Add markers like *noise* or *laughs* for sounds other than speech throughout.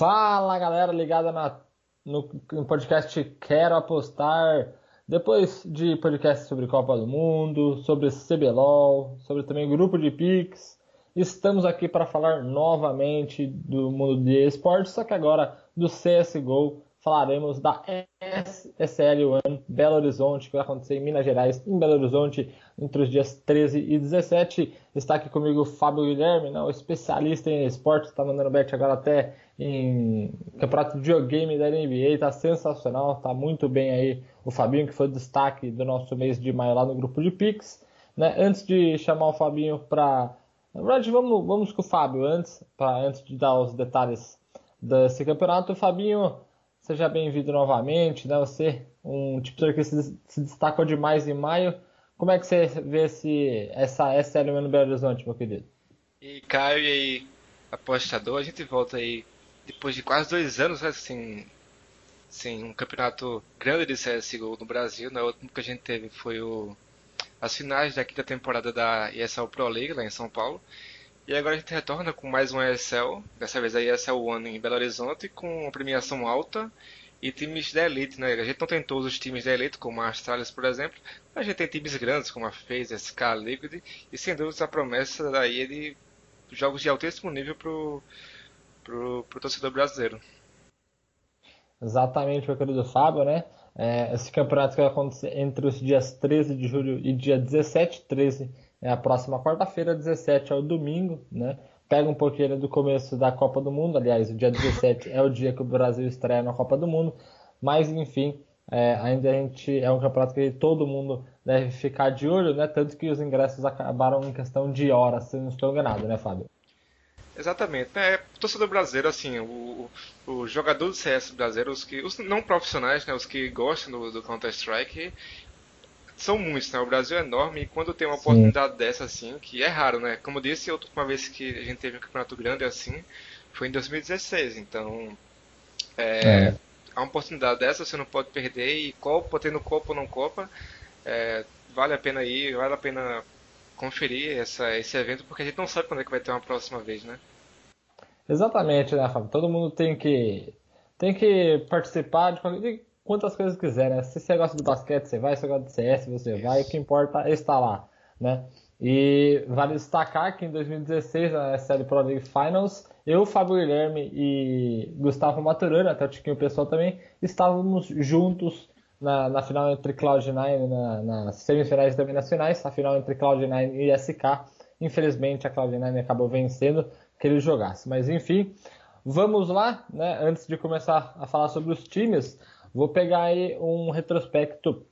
Fala galera ligada na, no, no, podcast Quero Apostar. Depois de podcast sobre Copa do Mundo, sobre CBLOL, sobre também grupo de Pix, estamos aqui para falar novamente do mundo de esportes, só que agora do CSGO falaremos da SL1 Belo Horizonte, que vai acontecer em Minas Gerais, em Belo Horizonte, entre os dias 13 e 17. Está aqui comigo o Fábio Guilherme, né, o especialista em esportes, está mandando bet agora até em campeonato de videogame da NBA, está sensacional, está muito bem aí o Fabinho, que foi o destaque do nosso mês de maio lá no grupo de Pix. Né? Antes de chamar o Fabinho para. Na verdade, vamos, vamos com o Fábio antes, pra, antes de dar os detalhes desse campeonato. Fabinho, Seja bem-vindo novamente, né? Você, um tipo que se, se destacou demais em maio. Como é que você vê esse, essa SLM no Belo Horizonte, meu querido? E Caio e aí, apostador, a gente volta aí depois de quase dois anos, assim, sem um campeonato grande de CSGO no Brasil. Né? O último que a gente teve foi o, as finais da quinta temporada da ESL Pro League, lá em São Paulo. E agora a gente retorna com mais um ESL, dessa vez a ESL One em Belo Horizonte, com uma premiação alta e times da Elite, né? A gente não tem todos os times da Elite, como a Astralis, por exemplo, mas a gente tem times grandes, como a FaZe, SK, Liquid, e sem dúvida a promessa daí é de jogos de altíssimo nível pro, pro, pro torcedor brasileiro. Exatamente, meu querido Fábio, né? É, esse campeonato que vai acontecer entre os dias 13 de julho e dia 17, 13 é a próxima quarta-feira, 17 é o domingo, né? Pega um pouquinho do começo da Copa do Mundo, aliás, o dia 17 é o dia que o Brasil estreia na Copa do Mundo, mas enfim, é, ainda a gente é um campeonato que todo mundo deve ficar de olho, né? Tanto que os ingressos acabaram em questão de horas, se não estou enganado, né, Fábio? Exatamente. É, o torcedor brasileiro, assim, o, o jogador do CS brasileiro, os, que, os não profissionais, né, os que gostam do, do Counter-Strike, são muitos, né? O Brasil é enorme e quando tem uma Sim. oportunidade dessa, assim, que é raro, né? Como eu disse, a última vez que a gente teve um campeonato grande assim foi em 2016. Então, é, é. a oportunidade dessa você não pode perder e Copa, tendo Copa ou não Copa, é, vale a pena ir, vale a pena conferir essa, esse evento porque a gente não sabe quando é que vai ter uma próxima vez, né? Exatamente, né, Fábio? Todo mundo tem que tem que participar de quantas coisas quiser, né? Se você gosta de basquete, você vai, se você gosta de CS, você vai, o que importa é estar lá, né? E vale destacar que em 2016, na SL Pro League Finals, eu, Fábio Guilherme e Gustavo Maturano, até o Tiquinho Pessoal também, estávamos juntos na, na final entre Cloud9, na, nas semifinais também nacionais, a final entre Cloud9 e SK. Infelizmente, a Cloud9 acabou vencendo que ele jogasse. Mas enfim, vamos lá, né? Antes de começar a falar sobre os times, Vou pegar aí um retrospecto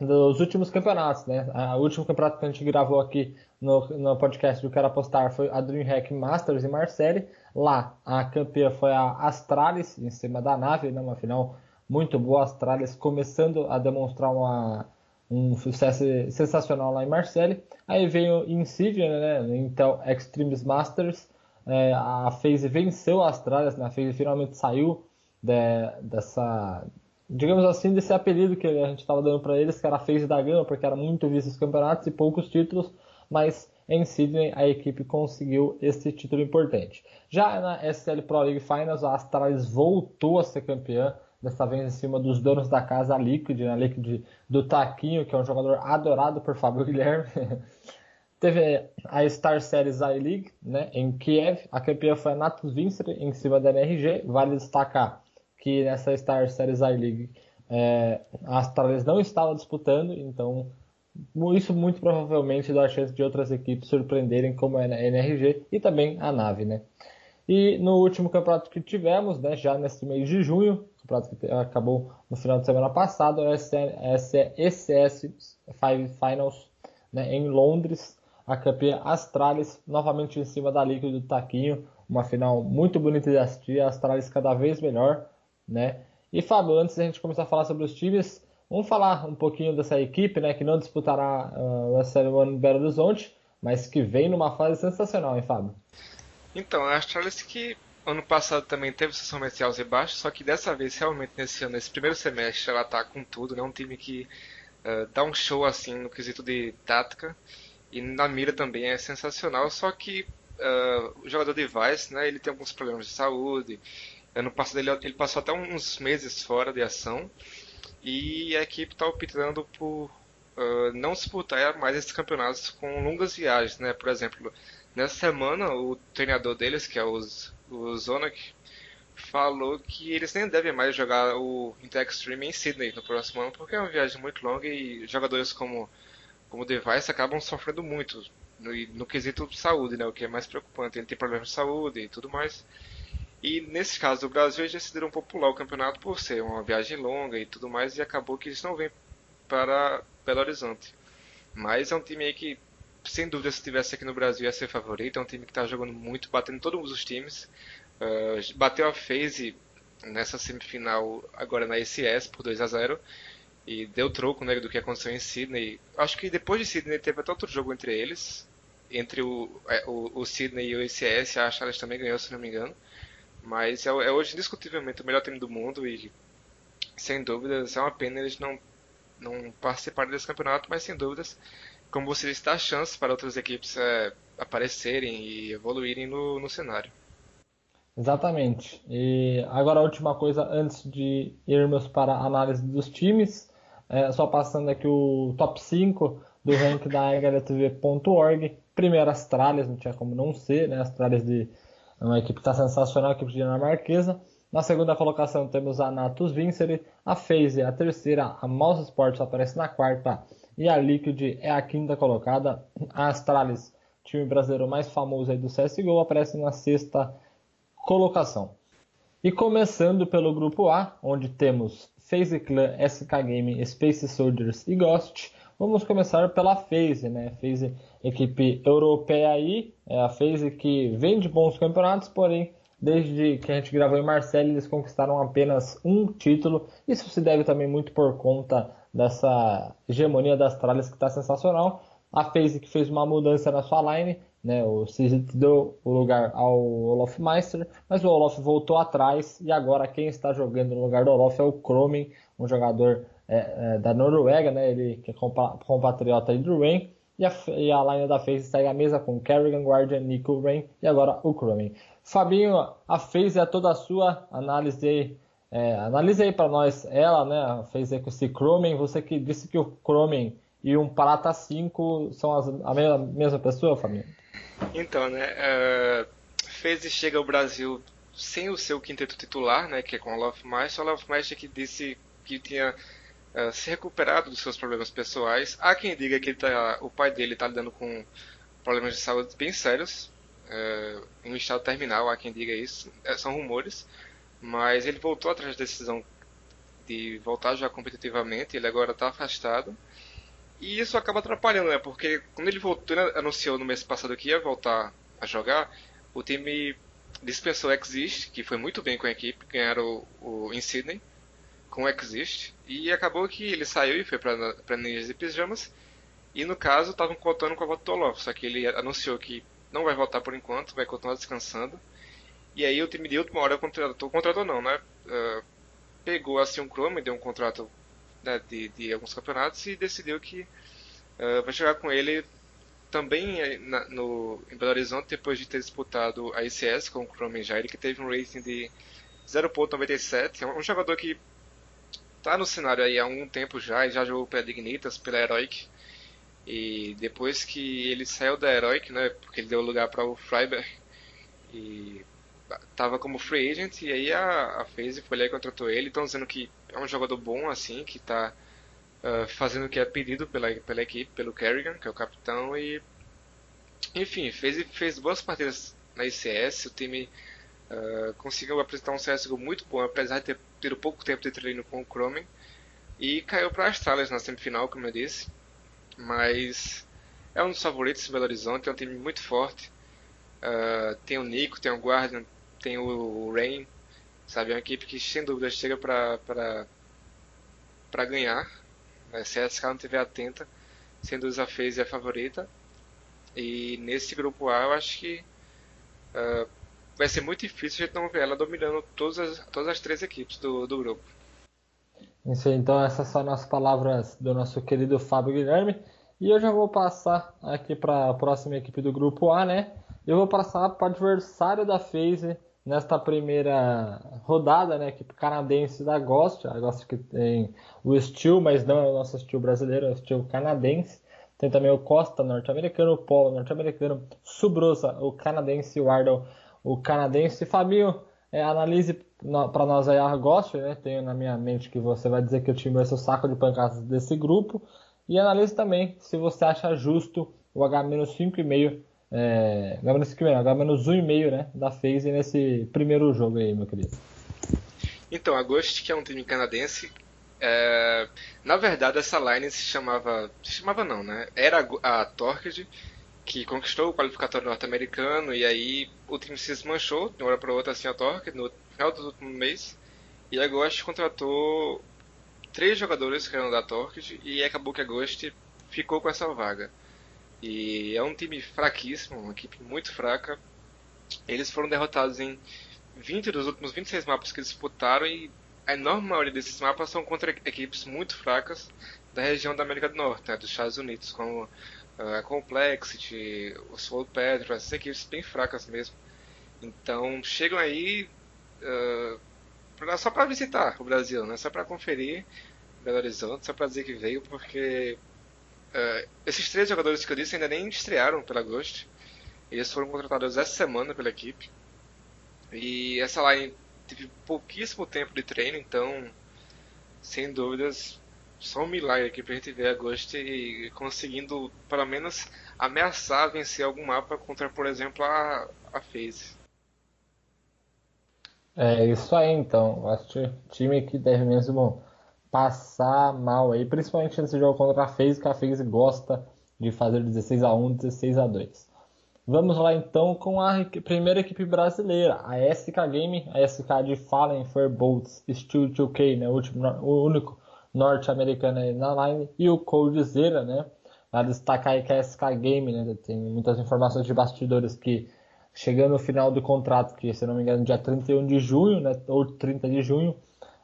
dos últimos campeonatos, né? O último campeonato que a gente gravou aqui no, no podcast do Quero Apostar foi a DreamHack Masters em Marseille. Lá, a campeã foi a Astralis, em cima da nave, né? uma final muito boa. A Astralis começando a demonstrar uma, um sucesso sensacional lá em Marseille. Aí veio Insidia, né? Intel Extremes Masters. É, a FaZe venceu a Astralis, né? a FaZe finalmente saiu de, dessa, digamos assim, desse apelido que a gente estava dando para eles, que era Face da Gama, porque era muito visto os campeonatos e poucos títulos, mas em Sydney a equipe conseguiu esse título importante. Já na SL Pro League Finals, a Astralis voltou a ser campeã, dessa vez em cima dos donos da casa, a Liquid, né? a Liquid do Taquinho, que é um jogador adorado por Fábio *laughs* Guilherme. Teve a Star Series I-League né, em Kiev, a campeã foi a Natus Vincer em cima da NRG, vale destacar que nessa Star Series I-League é, a Astralis não estava disputando, então isso muito provavelmente dá a chance de outras equipes surpreenderem como a NRG e também a nave, né? E no último campeonato que tivemos, né, já nesse mês de junho, campeonato que acabou no final de semana passado, é ECS 5 Finals né, em Londres, a campeã Astralis novamente em cima da Liquid do Taquinho, uma final muito bonita de assistir, a Astralis cada vez melhor, né? E Fábio, antes da gente começar a falar sobre os times, vamos falar um pouquinho dessa equipe, né, que não disputará uh, o SL1 Belo Horizonte, mas que vem numa fase sensacional, hein, Fábio? Então, a Astralis que ano passado também teve seus comerciais e baixos, só que dessa vez, realmente, nesse ano, nesse primeiro semestre, ela tá com tudo, né? Um time que uh, dá um show, assim, no quesito de tática. E na mira também é sensacional, só que uh, o jogador de Vice, né, ele tem alguns problemas de saúde, Ano passado ele, ele passou até uns meses fora de ação e a equipe está optando por uh, não disputar mais esses campeonatos com longas viagens, né? Por exemplo, nessa semana o treinador deles, que é o, o Zonak, falou que eles nem devem mais jogar o Inter Extreme em Sydney no próximo ano, porque é uma viagem muito longa e jogadores como como Device acabam sofrendo muito no, no quesito saúde, né? O que é mais preocupante. Ele tem problemas de saúde e tudo mais. E nesse caso do Brasil, eles decidiram popular o campeonato por ser uma viagem longa e tudo mais, e acabou que eles não vêm para Belo Horizonte. Mas é um time aí que, sem dúvida, se estivesse aqui no Brasil ia ser favorito. É um time que está jogando muito, batendo todos os times. Uh, bateu a FaZe nessa semifinal agora na ECS por 2 a 0 e deu troco né, do que aconteceu em Sydney. Acho que depois de Sydney teve até outro jogo entre eles, entre o, é, o, o Sydney e o ECS. A Charles também ganhou, se não me engano. Mas é, é, hoje indiscutivelmente o melhor time do mundo e sem dúvidas é uma pena eles não, não participarem desse campeonato, mas sem dúvidas, como você disse, dá chance para outras equipes é, aparecerem e evoluírem no, no cenário. Exatamente. E agora a última coisa antes de irmos para a análise dos times, é, só passando aqui o top 5 do ranking da HLTV.org. Primeiro Astralis, não tinha como não ser, né? Astralis de é uma equipe que está sensacional, a equipe dinamarquesa. Na segunda colocação temos a Natus Vincere, a FaZe a terceira, a Mouse Sports aparece na quarta e a Liquid é a quinta colocada. A Astralis, time brasileiro mais famoso aí do CSGO, aparece na sexta colocação. E começando pelo grupo A, onde temos FaZe Clan, SK Game, Space Soldiers e Ghost, vamos começar pela FaZe, né? FaZe equipe europeia aí, é a FaZe que vem de bons campeonatos, porém, desde que a gente gravou em Marseille, eles conquistaram apenas um título. Isso se deve também muito por conta dessa hegemonia das tralhas que está sensacional. A FaZe que fez uma mudança na sua line, né, o Sizit deu o lugar ao Olof Meister, mas o Olof voltou atrás e agora quem está jogando no lugar do Olof é o Kromen, um jogador é, é, da Noruega, né, ele que é compatriota do Rain. E a, e a line da FaZe segue a mesa com Kerrigan, Guardian, Nico, Rain e agora o Cromen. Fabinho, a FaZe é toda a sua análise. É, analise aí para nós ela, né? A FaZe com esse Cromen. Você que disse que o Cromen e um Prata 5 são as, a mesma, mesma pessoa, Fabinho? Então, né? Uh, FaZe chega ao Brasil sem o seu quinteto titular, né? Que é com o Love Master. O Love Master que disse que tinha uh, se recuperado dos seus problemas pessoais. Há quem diga que tá, o pai dele está lidando com problemas de saúde bem sérios, uh, em um estado terminal, há quem diga isso. É, são rumores, mas ele voltou atrás da decisão de voltar já competitivamente, ele agora está afastado. E isso acaba atrapalhando, né? Porque quando ele voltou, ele anunciou no mês passado que ia voltar a jogar, o time dispensou Exist, que foi muito bem com a equipe, ganharam o, o em Sydney com Exist. E acabou que ele saiu e foi para Ninjas e Pijamas. E no caso, estavam contando com a volta do Olof. Só que ele anunciou que não vai voltar por enquanto, vai continuar descansando. E aí o time de última hora contratou, contratou não, né? Uh, pegou assim um Chrome, deu um contrato né, de, de, alguns campeonatos e decidiu que uh, vai jogar com ele também eh, na, no, em Belo Horizonte depois de ter disputado a ICS com o Chrome Jair, que teve um rating de 0.97. É um jogador que tá no cenário aí há um tempo já, e já jogou pela Dignitas, pela Heroic. E depois que ele saiu da Heroic, né, porque ele deu lugar para o Freiberg, e tava como free agent, e aí a, a FaZe foi lá e contratou ele. Estão dizendo que é um jogador bom, assim, que tá uh, fazendo o que é pedido pela, pela equipe, pelo Kerrigan, que é o capitão, e enfim, fez, fez boas partidas na ICS, o time uh, conseguiu apresentar um CSGO muito bom, apesar de ter tido pouco tempo de treino com o Cromen. E caiu para as Astralis na semifinal, como eu disse. Mas é um dos favoritos em Belo Horizonte, é um time muito forte. Uh, tem o Nico, tem o Guardian, tem o Rain. Sabe, é uma equipe que sem dúvida chega para ganhar. Se a SK não estiver atenta, sendo a FaZe a favorita. E nesse grupo A eu acho que uh, vai ser muito difícil a gente não ver ela dominando todas as, todas as três equipes do, do grupo. Isso, então essas são as palavras do nosso querido Fábio Guilherme. E eu já vou passar aqui para a próxima equipe do grupo A, né? Eu vou passar para o adversário da FaZe nesta primeira rodada, né, equipe canadense da Ghost, a Ghost que tem o Steel, mas não é o nosso Steel brasileiro, é o Steel canadense. Tem também o Costa norte-americano, o Polo norte-americano, Subrosa, o canadense, o Ardell, o canadense. Fabinho, é, analise para nós aí a Ghost, né? Tenho na minha mente que você vai dizer que o time vai ser o saco de pancadas desse grupo. E analise também se você acha justo o H-5,5, é, H-5,5, H-1,5 né, da FaZe nesse primeiro jogo aí, meu querido. Então, a Ghost, que é um time canadense, é, na verdade essa line se chamava, se chamava não, né? Era a Torqued, que conquistou o qualificatório norte-americano e aí o time se desmanchou de uma hora para outra assim a Torqued no final do último mês e a Ghost contratou três jogadores que eram da Torqued e acabou que a Ghost ficou com essa vaga. E é um time fraquíssimo, uma equipe muito fraca. Eles foram derrotados em 20 dos últimos 26 mapas que disputaram e a enorme maioria desses mapas são contra equipes muito fracas da região da América do Norte, né, dos Estados Unidos, como a Complexity, o Soul Pedro, essas equipes bem fracas mesmo. Então chegam aí uh, pra, só para visitar o Brasil, né? só para conferir Belo Horizonte, só para dizer que veio, porque Uh, esses três jogadores que eu disse ainda nem estrearam pela Ghost. Eles foram contratados essa semana pela equipe. E essa line teve pouquíssimo tempo de treino, então, sem dúvidas, só um milagre aqui pra gente ver a Ghost conseguindo, pelo menos, ameaçar vencer algum mapa contra, por exemplo, a, a FaZe. É isso aí, então. Acho que time que deve mesmo passar mal aí, principalmente nesse jogo contra a FaZe, que a FaZe gosta de fazer 16 a 1, 16 a 2. Vamos lá então com a primeira equipe brasileira, a SK Game, a SK de Fallen Fairbolts Steel 2K, né, o, último, o único norte-americano aí na line, e o Coldzera, né, a destacar aí que a SK Game, né, tem muitas informações de bastidores que chegando no final do contrato, que se não me engano dia 31 de junho, né, ou 30 de junho,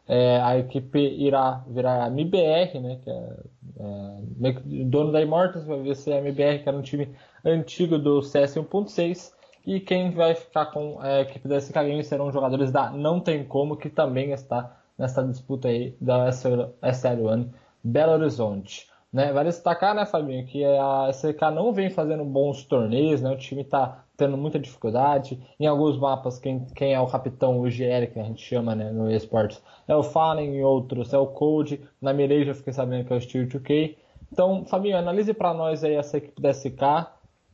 é, a equipe irá virar a MBR, né, que é, é dono da Immortals, vai ser a MBR, que era um time antigo do CS 1.6, e quem vai ficar com a equipe da SK Games serão jogadores da Não Tem Como, que também está nessa disputa aí da SL1 Belo Horizonte. Né? Vale destacar, né, Fabinho, que a SK não vem fazendo bons torneios, né? o time está tendo muita dificuldade. Em alguns mapas, quem, quem é o capitão, o GL, que a gente chama né, no esportes, é o Fallen, em outros é o Code. Na Mirei já fiquei sabendo que é o Steel 2K. Então, Fabinho, analise para nós aí essa equipe da SK,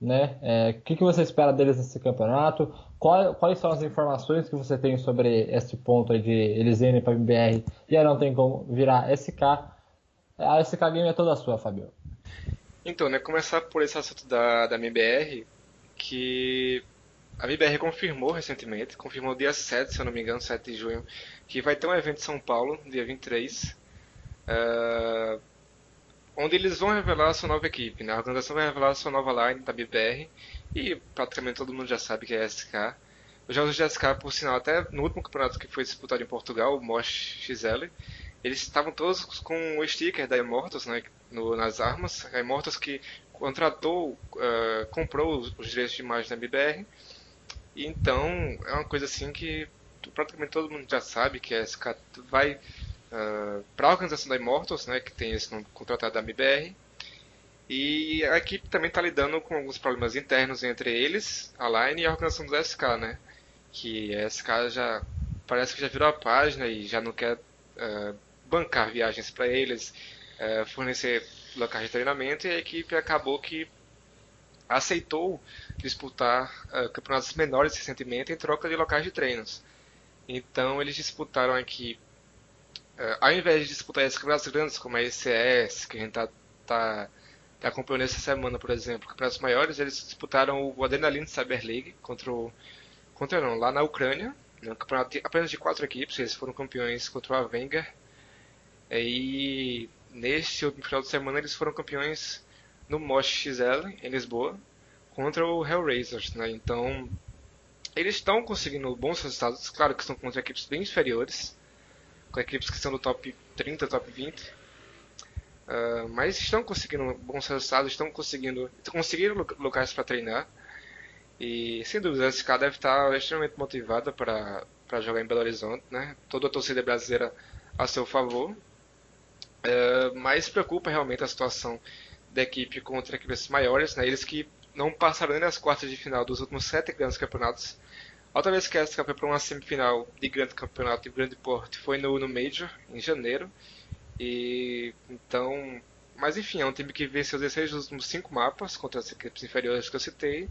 né? É, o que, que você espera deles nesse campeonato? Qual, quais são as informações que você tem sobre esse ponto de eles irem para MBR e aí não tem como virar SK? A SK Game é toda sua, Fabio. Então, né, começar por esse assunto da, da MBR, que a MBR confirmou recentemente, confirmou dia 7, se eu não me engano, 7 de junho, que vai ter um evento em São Paulo, dia 23, uh, onde eles vão revelar a sua nova equipe. Né? A organização vai revelar a sua nova line da MBR, e praticamente todo mundo já sabe que é a SK. Os jogos de SK, por sinal, até no último campeonato que foi disputado em Portugal, o Mosh XL, eles estavam todos com o sticker da Immortals né, no, nas armas. A Immortals que contratou, uh, comprou os, os, direitos de imagem da MBR. E então é uma coisa assim que praticamente todo mundo já sabe que a SK vai uh, para a organização da Immortals, né, que tem esse contratado da MBR. E a equipe também está lidando com alguns problemas internos entre eles, a Line e a organização do SK, né? Que a SK já parece que já virou a página e já não quer uh, bancar viagens para eles, uh, fornecer locais de treinamento e a equipe acabou que aceitou disputar uh, campeonatos menores recentemente em troca de locais de treinos. Então eles disputaram aqui, uh, ao invés de disputar esses campeonatos grandes como a ECS, que a gente está tá, tá acompanhando essa semana, por exemplo, campeonatos maiores, eles disputaram o Adrenaline Cyber League contra o, contra não, lá na Ucrânia, né, um campeonato de, apenas de quatro equipes, eles foram campeões contra o Avenger. E neste último final de semana eles foram campeões no Mosh XL em Lisboa contra o Hellraisers, né? Então eles estão conseguindo bons resultados, claro que estão contra equipes bem inferiores, com equipes que estão no top 30, top 20, uh, mas estão conseguindo bons resultados, estão conseguindo conseguiram locais para treinar E sem dúvida, a SK deve estar extremamente motivada para, jogar em Belo Horizonte, né? Toda a torcida brasileira a seu favor. É, mas preocupa realmente a situação da equipe contra equipes maiores, né? Eles que não passaram nem nas quartas de final dos últimos sete grandes campeonatos. A outra vez que a foi para uma semifinal de grande campeonato de grande porte foi no, no Major, em janeiro. E então mas enfim, é um time que venceu 16 dos últimos 5 mapas contra as equipes inferiores que eu citei.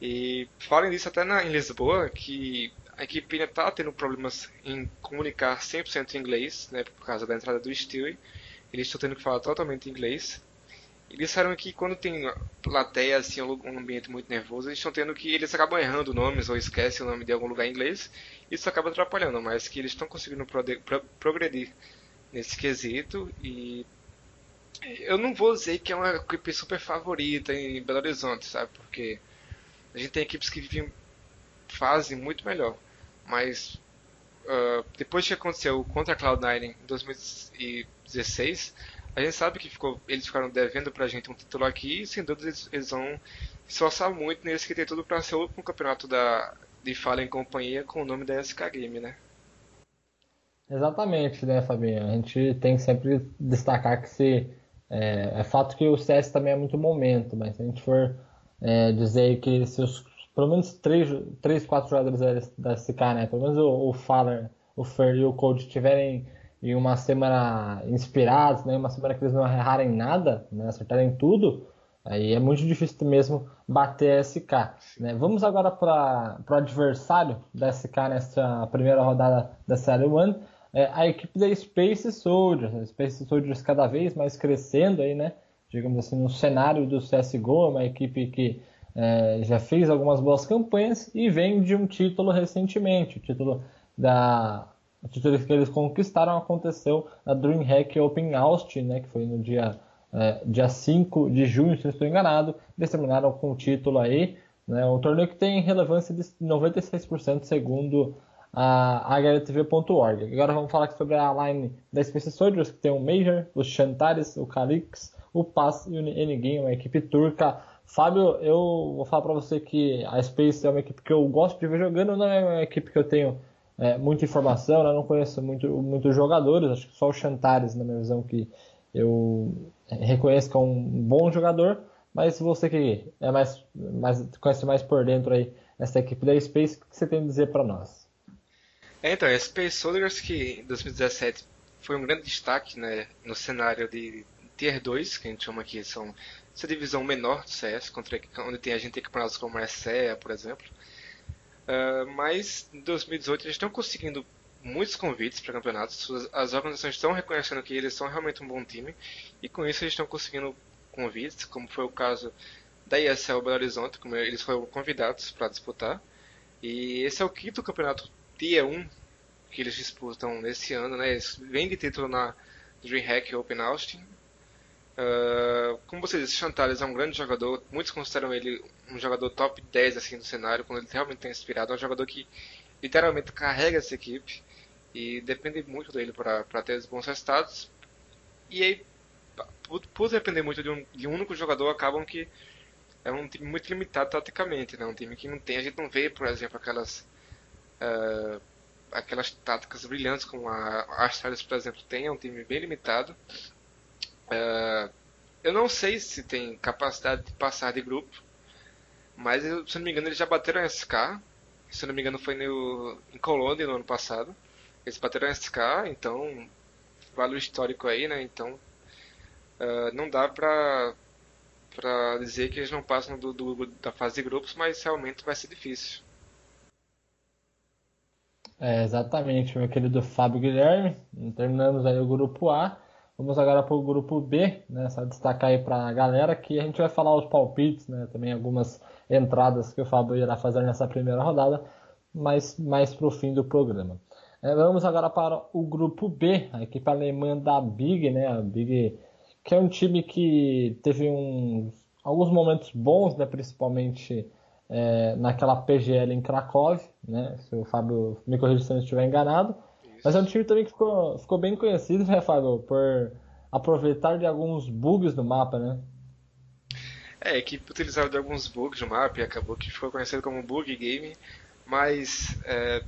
E falem disso até na, em Lisboa, que a equipe ainda está tendo problemas em comunicar 100% em inglês, né, por causa da entrada do Stewie. Eles estão tendo que falar totalmente inglês. E disseram que quando tem plateia, assim, um ambiente muito nervoso, eles estão tendo que. Eles acabam errando nomes ou esquecem o nome de algum lugar em inglês. Isso acaba atrapalhando, mas que eles estão conseguindo progredir nesse quesito. E eu não vou dizer que é uma equipe super favorita em Belo Horizonte, sabe? Porque a gente tem equipes que vivem fazem muito melhor. Mas uh, depois que aconteceu contra a Cloud9 em 2016, a gente sabe que ficou, eles ficaram devendo pra gente um título aqui e sem dúvida eles, eles vão esforçar muito nesse que tem tudo para ser o último campeonato da, de Fala em Companhia com o nome da SK Game, né? Exatamente, né, Fabinho? A gente tem que sempre destacar que se é, é, fato que o CS também é muito momento, mas se a gente for é, dizer que se os, pelo menos 3, 3 4 jogadores da SK, né, pelo menos o, o Faller, o Fer e o Code tiverem em uma semana inspirados, né, uma semana que eles não errarem nada, né, acertarem tudo, aí é muito difícil mesmo bater a SK. Né? Vamos agora para o adversário da SK nessa primeira rodada da Série 1 é, a equipe da Space Soldiers, a Space Soldiers cada vez mais crescendo aí, né? Digamos assim, no cenário do CSGO, é uma equipe que é, já fez algumas boas campanhas e vem de um título recentemente. O título da o título que eles conquistaram aconteceu na DreamHack Open Austin, né, que foi no dia, é, dia 5 de junho, se não estou enganado. Eles terminaram com o título aí. Né, um torneio que tem relevância de 96% segundo a HLTV.org. Agora vamos falar sobre a line da Space Soldiers, que tem o Major, os Chantares, o Calix, o Pass e o N-Game, uma equipe turca. Fábio, eu vou falar para você que a Space é uma equipe que eu gosto de ver jogando, não é uma equipe que eu tenho é, muita informação, né? não conheço muito, muitos jogadores, acho que só o Chantares, na minha visão, que eu reconheço que é um bom jogador, mas você que é mais, mais conhece mais por dentro aí essa equipe da Space, o que você tem a dizer para nós? É, então, a Space Soldiers que em 2017 foi um grande destaque né, no cenário de Tier 2, que a gente chama aqui, são essa divisão menor do CS, onde tem a gente tem campeonatos como a SEA, por exemplo. Uh, mas em 2018 eles estão conseguindo muitos convites para campeonatos, as organizações estão reconhecendo que eles são realmente um bom time, e com isso eles estão conseguindo convites, como foi o caso da ESL Belo Horizonte, como eles foram convidados para disputar. E esse é o quinto campeonato Tier 1 que eles disputam nesse ano, né? Eles vêm de título na DreamHack Open Austin. Uh, como você disse, Chantales é um grande jogador. Muitos consideram ele um jogador top 10 assim do cenário, quando ele realmente tem inspirado. É um jogador que literalmente carrega essa equipe e depende muito dele para ter bons resultados. E aí, por, por depender muito de um, de um único jogador, acabam que é um time muito limitado taticamente, né? Um time que não tem, a gente não vê, por exemplo, aquelas uh, aquelas táticas brilhantes como a Astralis, por exemplo, tem, é um time bem limitado. Uh, eu não sei se tem capacidade de passar de grupo, mas se não me engano eles já bateram a SK, se não me engano foi no, em Colônia no ano passado. Eles bateram a SK, então vale o histórico aí, né? Então uh, não dá pra, pra dizer que eles não passam do, do, da fase de grupos, mas realmente vai ser difícil. É, exatamente, meu querido Fábio Guilherme. Terminamos aí o grupo A. Vamos agora para o grupo B, né? Só destacar aí para a galera que a gente vai falar os palpites, né? Também algumas entradas que o Fábio irá fazer nessa primeira rodada, mas mais para o fim do programa. É, vamos agora para o grupo B, a equipe alemã da Big, né? A Big, que é um time que teve uns, alguns momentos bons, né? Principalmente é, naquela PGL em Krakow, né? Se o Fábio me corrija se eu estiver enganado. Mas é um time também que ficou, ficou bem conhecido, né, Fábio? Por aproveitar de alguns bugs no mapa, né? É, equipe utilizava de alguns bugs no mapa e acabou que ficou conhecido como Bug Game, mas é,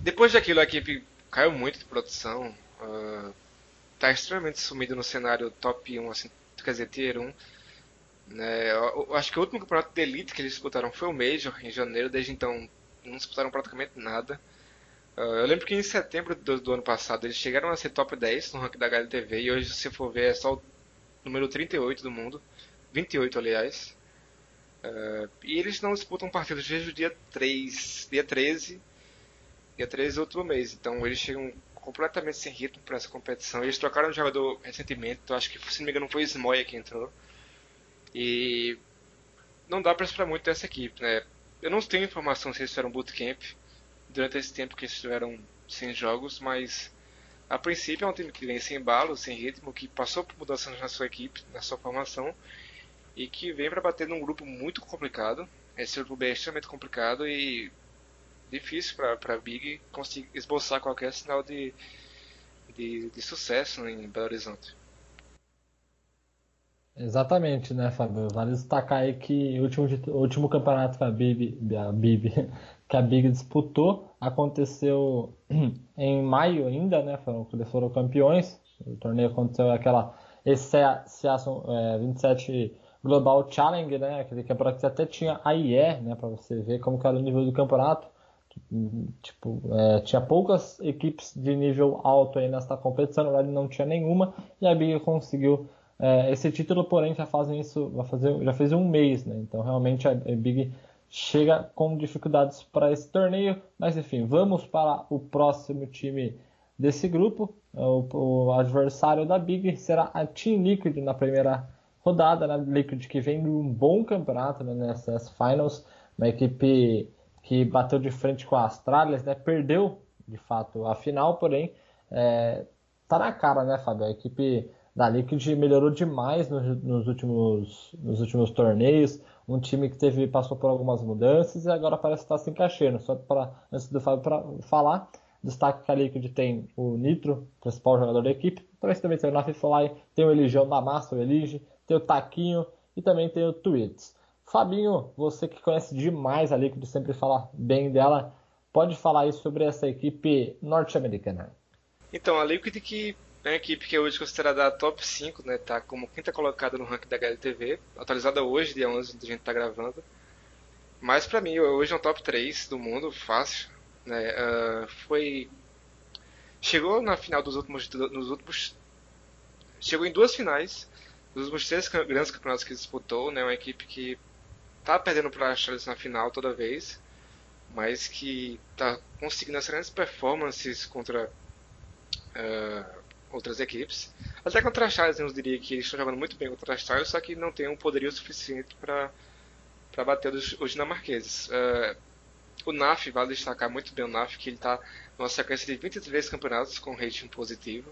depois daquilo a equipe caiu muito de produção, uh, tá extremamente sumido no cenário top 1, assim, quer dizer, tier 1. Né? Eu, eu acho que o último campeonato de Elite que eles disputaram foi o Major, em janeiro, desde então não disputaram praticamente nada. Uh, eu lembro que em setembro do, do, ano passado eles chegaram a ser top 10 no ranking da HLTV e hoje, se for ver, é só o número 38 do mundo. 28, aliás. Uh, e eles não disputam partidas desde o dia 3, dia 13, dia 13 do outro mês. Então eles chegam completamente sem ritmo para essa competição. Eles trocaram de jogador recentemente, então acho que se não me engano foi Smoya que entrou. E não dá para esperar muito dessa equipe, né? Eu não tenho informação se eles fizeram bootcamp durante esse tempo que eles estiveram sem jogos, mas a princípio é um time que vem sem embalo, sem ritmo, que passou por mudanças na sua equipe, na sua formação e que vem para bater num grupo muito complicado. Esse grupo é extremamente complicado e difícil para a Big conseguir esboçar qualquer sinal de, de, de sucesso em Belo Horizonte. Exatamente, né, Fábio? Vale destacar aí que o último, último campeonato que a Bib, a Bib, que a Big disputou aconteceu *clears throat* em maio ainda, né? Foram, eles foram campeões. O torneio aconteceu aquela esse é, 27 Global Challenge, né? Aquele campeonato que até tinha a IE, né? Para você ver como era o nível do campeonato. Tipo, é, tinha poucas equipes de nível alto aí nessa competição, na verdade não tinha nenhuma, e a Big conseguiu é, esse título, porém já fazem isso, vai fazer, já fez um mês, né? Então realmente a Big chega com dificuldades para esse torneio, mas enfim, vamos para o próximo time desse grupo. O, o adversário da Big será a Team Liquid na primeira rodada, né? Liquid que vem de um bom campeonato né, nessas finals, uma equipe que bateu de frente com a Astralis, né? Perdeu de fato a final, porém é, tá na cara, né, Fábio? A equipe da Liquid melhorou demais nos, nos, últimos, nos últimos torneios. Um time que teve passou por algumas mudanças e agora parece estar se encaixando. Só para antes do Fábio pra falar, destaque que a Liquid tem o Nitro, principal jogador da equipe. Também também tem o Nafifly, tem o Eligião da Massa, o Elige, tem o Taquinho e também tem o Tweets. Fabinho, você que conhece demais a Liquid, sempre fala bem dela, pode falar aí sobre essa equipe norte-americana. Então, a Liquid que é uma equipe que é hoje considerada a top 5, né, tá como quinta colocada no ranking da HLTV, atualizada hoje, dia 11, onde a gente tá gravando. Mas para mim, hoje é um top 3 do mundo, fácil. Né, uh, foi... Chegou na final dos últimos, nos últimos... Chegou em duas finais, dos últimos três grandes campeonatos que disputou, né, uma equipe que tá perdendo para a Charles na final toda vez, mas que tá conseguindo as grandes performances contra uh, outras equipes. Até contra a Charles, eu diria que eles estão jogando muito bem contra a Charles, só que não tem um poderio suficiente para para bater os, os dinamarqueses. Uh, o NAF, vale destacar muito bem o NAF, que ele está numa sequência de 23 campeonatos com rating positivo.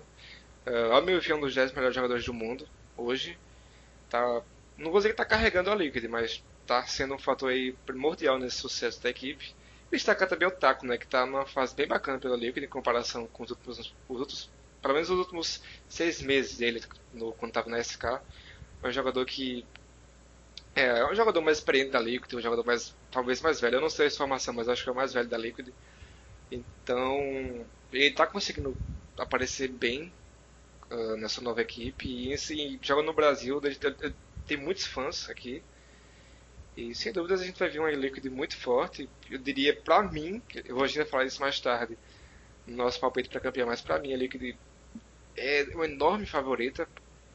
Uh, ao meu ver, é um dos 10 melhores jogadores do mundo hoje. Tá, não vou dizer que está carregando a Liquid, mas está sendo um fator aí primordial nesse sucesso da equipe. E destacar também o Taco, né, que está numa fase bem bacana pela Liquid em comparação com os outros, os outros pelo menos os últimos seis meses dele, no, quando estava na SK. É um jogador que é, é um jogador mais experiente da Liquid, um jogador mais talvez mais velho. Eu não sei a formação, mas acho que é o mais velho da Liquid. Então ele está conseguindo aparecer bem uh, nessa nova equipe e assim, joga no Brasil, tem muitos fãs aqui. E sem dúvidas a gente vai ver uma Liquid muito forte. Eu diria para mim, eu vou ainda falar isso mais tarde, no nosso palpite para campeão, mas para mim a Liquid é uma enorme favorita,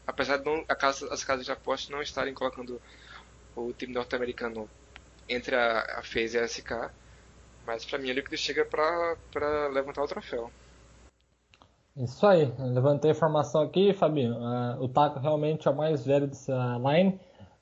apesar de não, casa, as casas de apostas não estarem colocando o time norte-americano entre a, a FaZe e a SK, mas para mim a Liquid chega para levantar o troféu. Isso aí, levantei a informação aqui, Fabinho. Uh, o Taco realmente é o mais velho dessa line.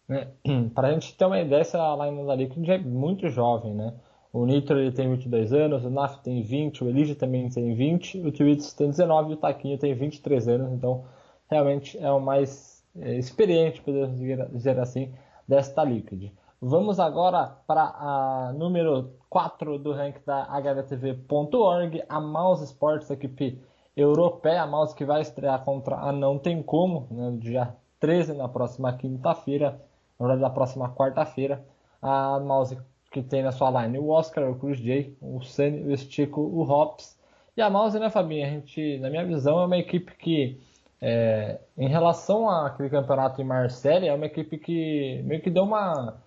Né? *clears throat* Para a gente ter uma ideia, essa line da Liquid é muito jovem, né? O Nitro ele tem 22 anos, o Naf tem 20, o Elige também tem 20, o Twitch tem 19 e o Taquinho tem 23 anos. Então, realmente é o mais é, experiente, podemos dizer assim, desta Liquid. Vamos agora para a número 4 do rank da HVTV.org, a Mouse Sports, equipe europeia, a Mouse que vai estrear contra a Não Tem Como, né, dia 13, na próxima quinta-feira. na verdade da próxima quarta-feira. A Mouse que tem na sua line o Oscar, o Cruz J, o Sunny, o Estico, o Hops. E a Mouse, né, Fabinho? A gente, na minha visão, é uma equipe que, é, em relação àquele campeonato em Marseille, é uma equipe que meio que deu uma.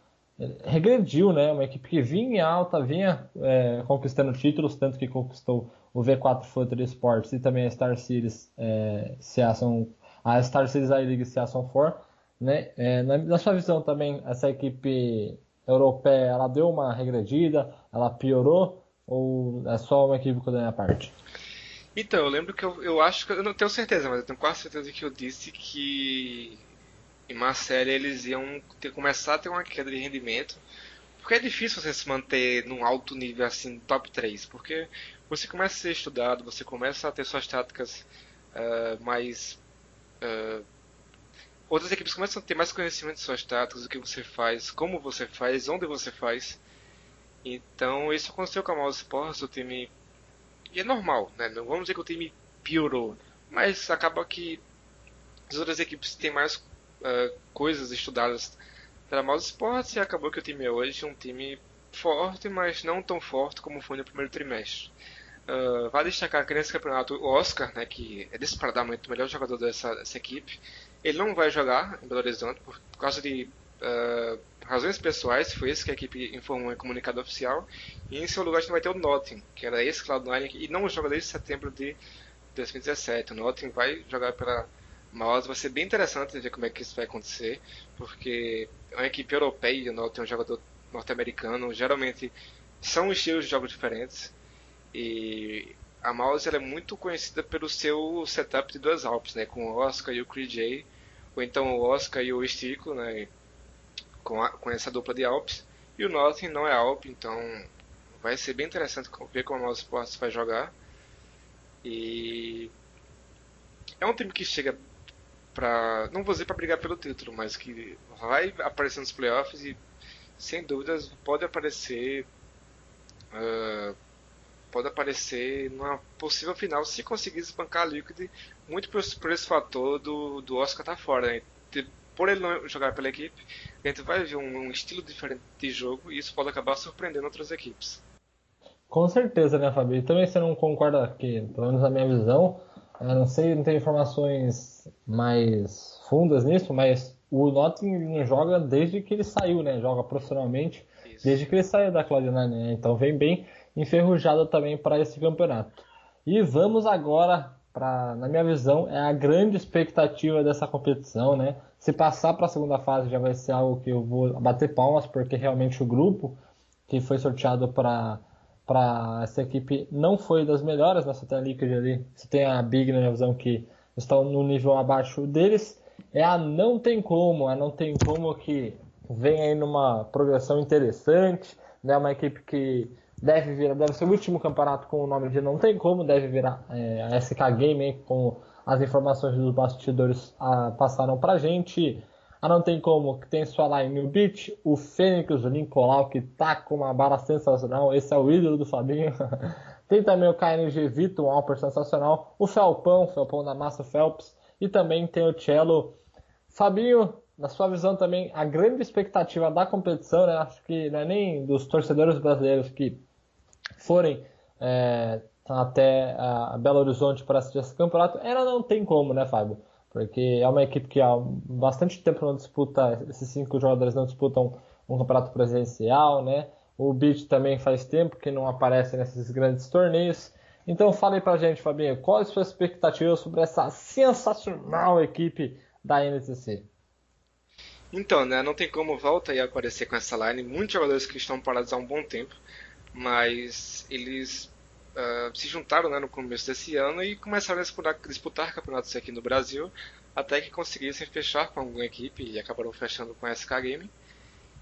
regrediu, né? Uma equipe que vinha em alta, vinha é, conquistando títulos, tanto que conquistou o V4 Flutter Sports e também a Star Series é, Season, a Star Series I-League Season 4. Né? É, na, na sua visão também, essa equipe europeia ela deu uma regredida, ela piorou ou é só um equívoco da minha parte? Então, eu lembro que eu, eu acho que eu não tenho certeza, mas eu tenho quase certeza que eu disse que em Marseille eles iam ter, começar a ter uma queda de rendimento. Porque é difícil você se manter num alto nível assim, top 3, porque você começa a ser estudado, você começa a ter suas táticas uh, mais uh, outras equipes começam a ter mais conhecimento de suas táticas, o que você faz, como você faz, onde você faz. Então isso aconteceu com a Mouse Sports, o time. E é normal, né? Não vamos dizer que o time piorou, mas acaba que as outras equipes têm mais uh, coisas estudadas pela Mouse Sports e acabou que o time é hoje um time forte, mas não tão forte como foi no primeiro trimestre. Uh, vale destacar que nesse campeonato o Oscar, né, que é disparadamente o melhor jogador dessa, dessa equipe, ele não vai jogar em Belo Horizonte por causa de uh, razões pessoais, foi isso que a equipe informou em comunicado oficial. E em seu lugar a gente vai ter o Notting, que era esse Cloud9 e não joga desde setembro de 2017. O Notting vai jogar pela Mouse, vai ser bem interessante ver como é que isso vai acontecer, porque é uma equipe europeia, o Notting é um jogador norte-americano, geralmente são estilos de jogos diferentes. E a Mouse é muito conhecida pelo seu setup de duas Alpes, né, com o Oscar e o Cree J, ou então o Oscar e o Estico, né, com, a, com essa dupla de Alpes. E o Notting não é Alp, então vai ser bem interessante ver como a Mouse Sports vai jogar. E é um time que chega para não vou dizer para brigar pelo título, mas que vai aparecer nos playoffs e sem dúvidas pode aparecer uh, pode aparecer numa possível final se conseguir espancar a Liquid, muito por, por esse fator do, do Oscar estar tá fora. Né? Por ele não jogar pela equipe, a gente vai ver um, um, estilo diferente de jogo e isso pode acabar surpreendendo outras equipes. Com certeza, né, Fabio? Também você não concorda que, pelo menos na minha visão, não sei, não tenho informações mais fundas nisso, mas o Nottingham não joga desde que ele saiu, né? Joga profissionalmente Isso. desde que ele saiu da Cloud9, né? Então vem bem enferrujada também para esse campeonato. E vamos agora para, na minha visão, é a grande expectativa dessa competição, né? Se passar para a segunda fase já vai ser algo que eu vou bater palmas, porque realmente o grupo que foi sorteado para para essa equipe não foi das melhores nessa tem a Liquid ali. Você tem a Big na minha visão que estão no nível abaixo deles. É a não tem como, a não tem como que vem aí numa progressão interessante, né? Uma equipe que deve virar, deve ser o último campeonato com o nome de Não Tem Como, deve virar é, a SK Game, com as informações dos bastidores a, ah, passaram pra gente. A Não Tem Como, que tem sua line no beat, o Fênix, o Nicolau, que tá com uma bala sensacional, esse é o ídolo do Fabinho. *laughs* tem também o KNG Vito, um Alper sensacional, o Felpão, o Felpão da Massa Phelps, e também tem o Cello. Fabinho, na sua visão também, a grande expectativa da competição, né? acho que não é nem dos torcedores brasileiros que forem é, até a Belo Horizonte para assistir esse campeonato, ela não tem como, né, Fábio? Porque é uma equipe que há bastante tempo não disputa, esses cinco jogadores não disputam um campeonato presencial, né? O Beat também faz tempo que não aparece nesses grandes torneios. Então fale pra gente, Fabinho, qual é a sua expectativa sobre essa sensacional equipe da NTC? Então, né, não tem como volta e aparecer com essa line. Muitos jogadores que estão parados há um bom tempo mas eles uh, se juntaram né, no começo desse ano e começaram a disputar, disputar campeonatos aqui no Brasil, até que conseguissem fechar com alguma equipe e acabaram fechando com a SK Game.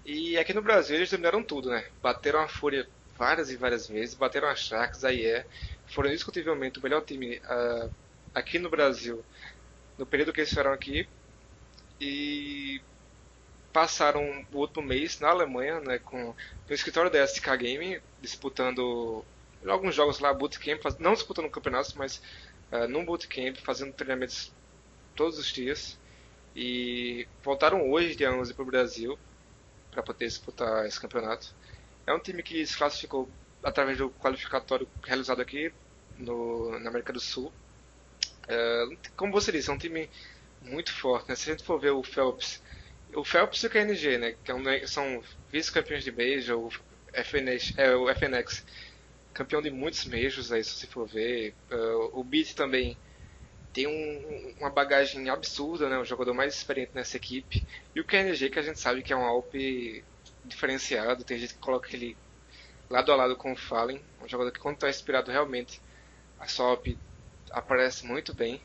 E aqui no Brasil eles dominaram tudo, né? Bateram a Fúria várias e várias vezes, bateram a Sharks, a IE, foram indiscutivelmente o melhor time uh, aqui no Brasil no período que eles fizeram aqui. E passaram o último mês na Alemanha, né, com no escritório da SK Game, disputando alguns jogos lá, bootcamp, não disputando campeonatos, mas uh, num bootcamp, fazendo treinamentos todos os dias. e voltaram hoje de 11 para o Brasil para poder disputar esse campeonato. É um time que se classificou através do qualificatório realizado aqui no, na América do Sul. É, como você disse, é um time muito forte. Né? Se a gente for ver o Phelps, o Phelps e o KNG, né, que é são vice-campeões de Major, o FNX, é, o FNX, campeão de muitos Majors aí, se você for ver. Uh, o Beat também tem um, uma bagagem absurda, né, o jogador mais experiente nessa equipe. E o KNG, que a gente sabe que é um Alp diferenciado, tem gente que coloca ele lado a lado com o Fallen, um jogador que quando está inspirado realmente, a sua Alp aparece muito bem.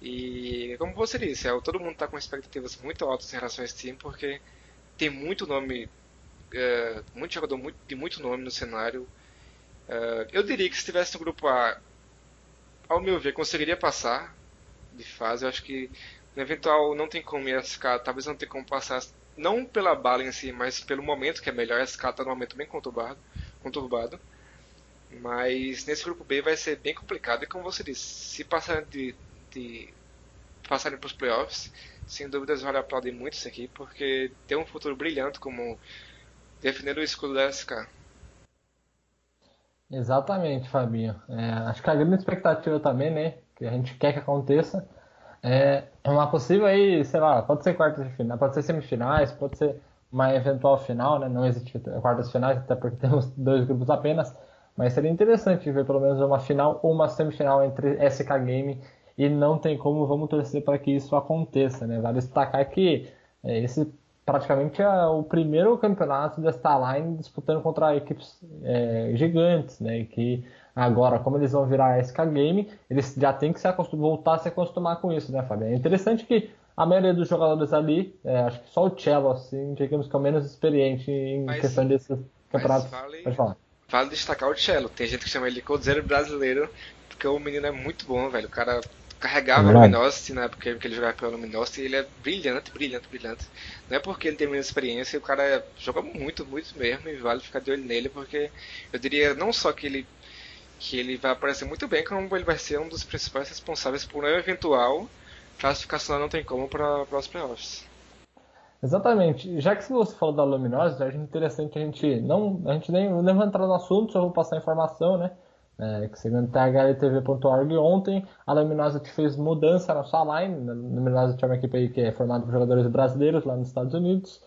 E como você disse, é, todo mundo está com expectativas muito altas em relação a esse time, porque tem muito nome, é, muito jogador muito, de muito nome no cenário. É, eu diria que se estivesse no grupo A, ao meu ver, conseguiria passar de fase. Eu acho que no eventual não tem como SK, talvez não tenha como passar, não pela bala em si, mas pelo momento que é melhor. A SK está num momento bem conturbado, conturbado. Mas nesse grupo B vai ser bem complicado. E como você disse, se passar de de passarem para os playoffs, sem dúvidas vale aplaudir muito isso aqui, porque tem um futuro brilhante como defender o escudo da SK. Exatamente, Fabinho. É, acho que a grande expectativa também, né, que a gente quer que aconteça, é uma possível aí, sei lá, pode ser quartas de final, pode ser semifinais, pode ser uma eventual final, né? Não existe quartas finais, até porque *laughs* temos dois grupos apenas, mas seria interessante ver pelo menos uma final ou uma semifinal entre SK Game e não tem como vamos torcer para que isso aconteça, né? Vale destacar que é, esse praticamente é o primeiro campeonato da Starline disputando contra equipes é, gigantes, né? E que agora, como eles vão virar a SK Game, eles já têm que se voltar a se acostumar com isso, né, Fábio? É interessante que a maioria dos jogadores ali, é, acho que só o Cello, assim, digamos que é o menos experiente em mas, questão desses campeonatos. Vale, Pode falar. Vale destacar o Cello. Tem gente que chama ele de Codzeiro brasileiro, porque o menino é muito bom, velho. O cara carregava é Luminosity na época que ele jogava pela Luminosity e ele é brilhante, brilhante, brilhante. Não é porque ele tem menos experiência, o cara joga muito, muito mesmo e vale ficar de olho nele, porque eu diria não só que ele que ele vai aparecer muito bem, como ele vai ser um dos principais responsáveis por uma eventual classificação não tem como para os playoffs. Exatamente. Já que você falou da Luminosity, acho interessante a gente não a gente nem, nem vai entrar no assunto, só vou passar a informação, né? É, que segundo thltv.org, ontem a Luminosity fez mudança na sua line. A Luminosity é uma equipe que é formada por jogadores brasileiros lá nos Estados Unidos.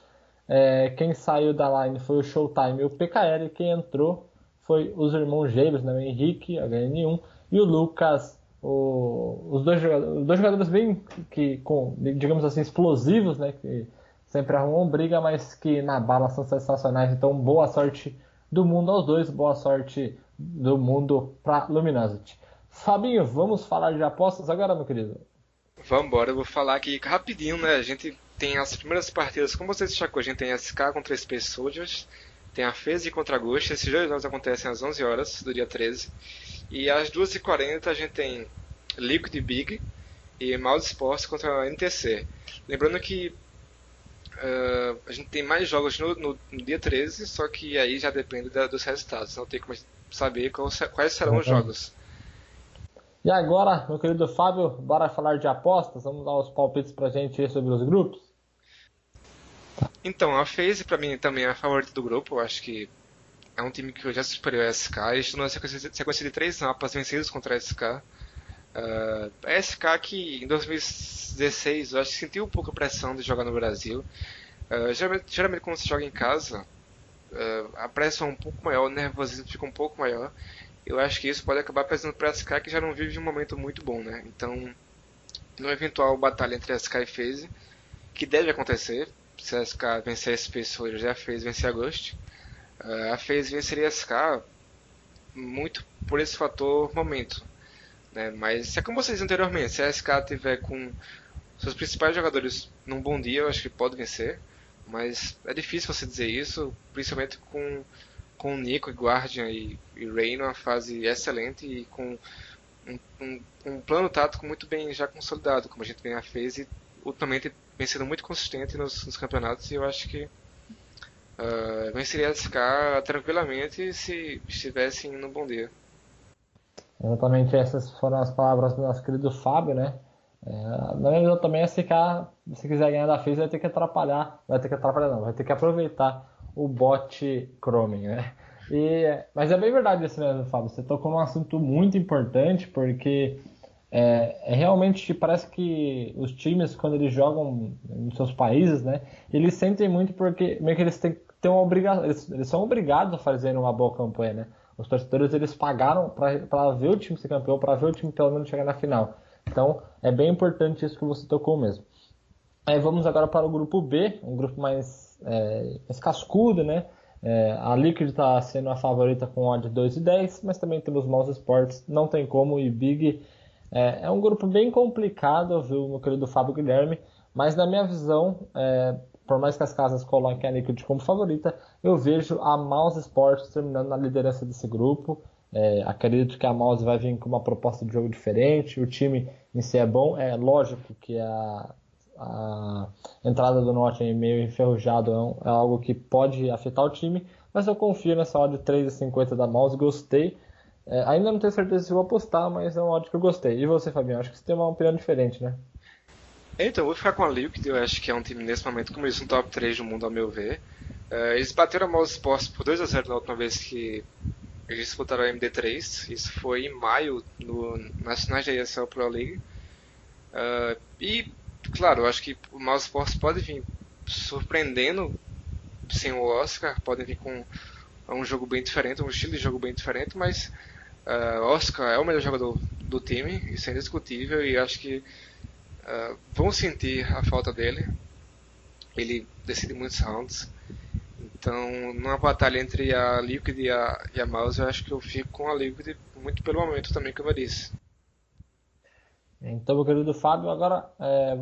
É, quem saiu da line foi o Showtime e o PKL. Quem entrou foi os irmãos James, né, o Henrique, HN1, e o Lucas. O, os, dois dois jogadores bem que, com, digamos assim, explosivos, né, que sempre arrumam briga, mas que na bala são sensacionais. Então, boa sorte do mundo aos dois, boa sorte do mundo para Luminosity. Fabinho, vamos falar de apostas agora, meu querido? Vamos embora, eu vou falar aqui rapidinho, né? A gente tem as primeiras partidas, como você destacou, a gente tem SK contra SP Soldiers, tem a FaZe contra a Ghost, esses dois jogos acontecem às 11 horas do dia 13, e às 2h40 a gente tem Liquid Big e Mouse Sports contra a NTC. Lembrando que uh, a gente tem mais jogos no, no, no, dia 13, só que aí já depende da, dos resultados, não tem como saber quais serão os jogos. E agora, meu querido Fábio, bora falar de apostas? Vamos dar os palpites pra gente sobre os grupos? Então, a FaZe pra mim também é a favorita do grupo. Eu acho que é um time que já superou a SK. Eles estão numa sequência de três mapas vencidos contra a SK. Uh, a SK que em 2016 eu acho que sentiu um pouco a pressão de jogar no Brasil. Uh, geralmente, geralmente quando você joga em casa, a pressão é um pouco maior, o nervosismo fica um pouco maior. Eu acho que isso pode acabar pesando para a SK que já não vive um momento muito bom, né? Então, no eventual batalha entre a SK e FaZe, que deve acontecer, se a SK vencer a SP Soldier já fez vencer a Ghost, a FaZe venceria a SK muito por esse fator momento. Né? Mas é como vocês anteriormente, se a SK tiver com seus principais jogadores num bom dia, eu acho que pode vencer. Mas é difícil você dizer isso, principalmente com, com Nico e Guardian e, e Rey numa fase excelente e com um, um, um, plano tático muito bem já consolidado, como a gente bem fez e ultimamente vem sendo muito consistente nos, nos campeonatos e eu acho que uh, venceria a SK tranquilamente se estivessem no bom dia. Exatamente essas foram as palavras do nosso querido Fábio, né? É, na minha visão também é ficar, se quiser ganhar da FaZe vai ter que atrapalhar, vai ter que atrapalhar não, vai ter que aproveitar o bot Chrome, né? E, mas é bem verdade isso mesmo, Fábio. Você tocou num assunto muito importante, porque é, é, realmente parece que os times, quando eles jogam nos seus países, né, eles sentem muito porque meio que eles têm, têm uma obrigação, eles, eles, são obrigados a fazer uma boa campanha, né? Os torcedores eles pagaram para ver o time ser campeão, para ver o time pelo menos chegar na final. Então é bem importante isso que você tocou mesmo. Aí vamos agora para o grupo B, um grupo mais, é, mais cascudo, né? É, a Liquid está sendo a favorita com odd 2 e 10, mas também temos Mouse Sports, não tem como, e Big é, é, um grupo bem complicado, viu, meu querido Fábio Guilherme, mas na minha visão, é, por mais que as casas coloquem a Liquid como favorita, eu vejo a Mouse Sports terminando na liderança desse grupo. É, acredito que a Mouse vai vir com uma proposta de jogo diferente, o time em si é bom, é lógico que a a entrada do Norte meio enferrujado é, é, algo que pode afetar o time, mas eu confio nessa odd 3,50 da Mouse, gostei. É, ainda não tenho certeza se vou apostar, mas é uma odd que eu gostei. E você, Fabinho? Acho que você tem uma opinião diferente, né? Então, eu vou ficar com a Liquid, eu acho que é um time nesse momento, como eles no top 3 do mundo, ao meu ver. É, eles bateram a Mouse Sports por 2 a 0 na última vez que eles disputaram a MD3, isso foi em maio, no, nas finais da ESL Pro League. Uh, e claro, eu acho que o Mouse Sports pode vir surpreendendo sem o Oscar, podem vir com um jogo bem diferente, um estilo de jogo bem diferente, mas uh, Oscar é o melhor jogador do time, isso é indiscutível, e acho que uh, vão sentir a falta dele. Ele decide muitos rounds. Então, numa batalha entre a Liquid e a, e a Mouse, eu acho que eu fico com a Liquid muito pelo momento também, como eu disse. Então, meu querido Fábio, agora, é,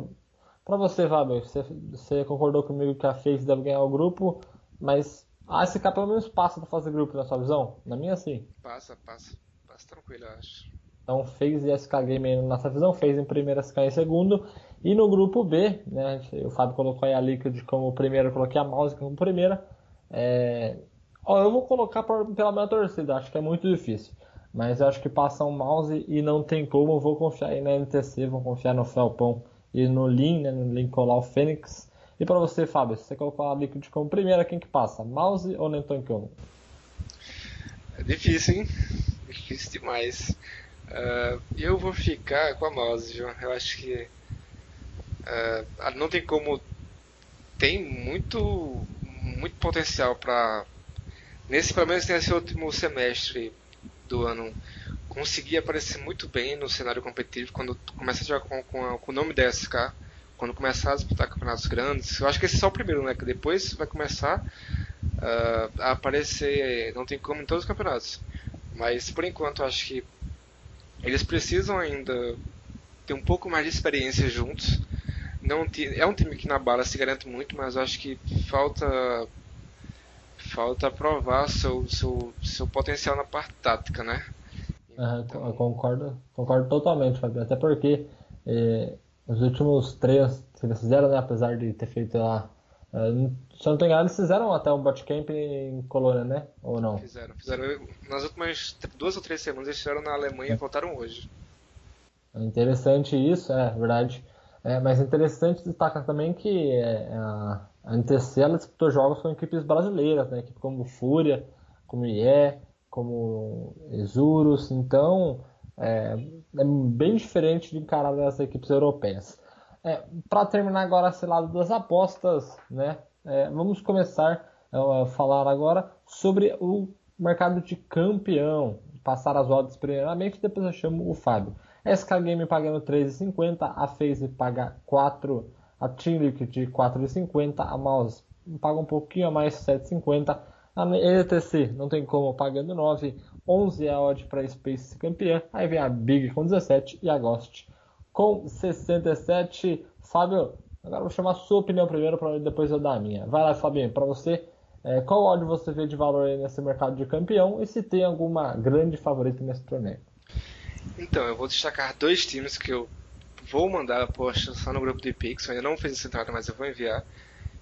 para você, Fábio, você, você, concordou comigo que a FaZe deve ganhar o grupo, mas a SK pelo menos passa para fazer grupo na sua visão? Na minha, sim. Passa, passa. Passa tranquilo, eu acho. Então, FaZe e SK Game na nossa visão, FaZe em primeiro, SK em segundo. E no grupo B, né, o Fábio colocou aí a Liquid como primeira, eu coloquei a Mouse como primeira. É... Ó, eu vou colocar por, pela minha torcida, acho que é muito difícil. Mas acho que passa um mouse e não tem como. Eu vou confiar aí na NTC, vou confiar no Felpão e no Lin, né, no Lincolau Fênix. E para você, Fábio, se você colocar a Liquid como primeira, quem que passa? Mouse ou nem como? É difícil, hein? Difícil demais. Uh, eu vou ficar com a mouse, viu? Eu acho que uh, não tem como. Tem muito, muito potencial para nesse pelo menos nesse último semestre do ano conseguir aparecer muito bem no cenário competitivo quando começa a jogar com, com, com o nome da SK, quando começar a disputar campeonatos grandes. Eu acho que esse é só o primeiro, né? Que depois vai começar uh, a aparecer, não tem como em todos os campeonatos. Mas por enquanto acho que eles precisam ainda ter um pouco mais de experiência juntos. Não é um time que na bala se garante muito, mas acho que falta falta provar seu, seu, seu potencial na parte tática, né? Então... eu concordo, concordo totalmente, Fabio. Até porque eh, os últimos três que eles fizeram, né, apesar de ter feito lá. Eh, se eu não tenho engano, eles fizeram até um bootcamp em Colônia, né? Ou não? Fizeram, fizeram. Nas últimas duas ou três semanas eles fizeram na Alemanha é. e voltaram hoje. É interessante isso, é verdade. É, mas é interessante destacar também que é, a, a NTC ela disputou jogos com equipes brasileiras, né? Equipe como Fúria, como IE, como Exurus, então é, é bem diferente de encarar as equipes europeias. É, Para terminar agora esse lado das apostas, né? É, vamos começar a falar agora sobre o mercado de campeão. Passar as odds primeiramente, depois eu chamo o Fábio. SK Game pagando 3,50, a FaZe paga 4 a Team Liquid 4,50, a Mouse paga um pouquinho a mais 7,50, a ETC não tem como pagando 9, 11 é a odd para Space campeã, aí vem a Big com 17 e a Ghost com 67. Fábio, agora vou chamar a sua opinião primeiro para depois eu dar a minha. Vai lá, Fabinho, para você, é, qual odd você vê de valor nesse mercado de campeão e se tem alguma grande favorita nesse torneio? Então, eu vou destacar dois times que eu vou mandar aposta só no grupo de Pix, ainda não fiz essa entrada, mas eu vou enviar.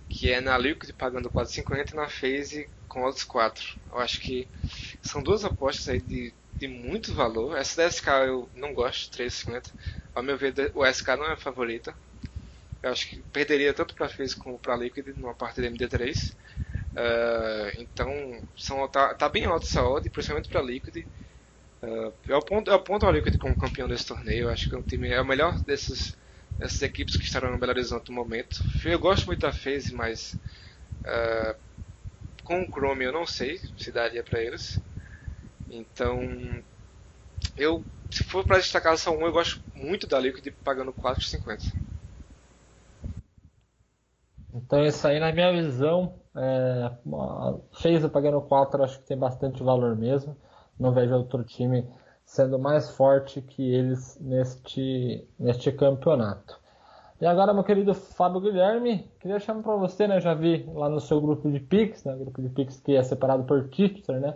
Que é na Liquid pagando 4,50 e na FaZe com outros 4. Eu acho que são duas apostas aí de, de muito valor. Essa da SK eu não gosto, 3,50. Ao meu ver, o SK não é a favorita. Eu acho que perderia tanto para FaZe como para Liquid numa partida MD3. Uh, então, são, tá, tá, bem alta essa odd, principalmente para Liquid. Uh, eu, aponto, eu aponto a Liquid como campeão desse torneio. Eu acho que é, um time, é o melhor desses, dessas equipes que estarão no Belo Horizonte no momento. Eu gosto muito da FaZe, mas uh, com o Chrome eu não sei se daria para eles. Então, eu se for para destacar só um, eu gosto muito da Liquid pagando 4,50. Então isso aí na minha visão, é, fez pagando 4 acho que tem bastante valor mesmo. Não vejo outro time sendo mais forte que eles neste, neste campeonato. E agora, meu querido Fábio Guilherme, queria chamar para você, né? Já vi lá no seu grupo de Pix, né? Grupo de Pix que é separado por tipster, né?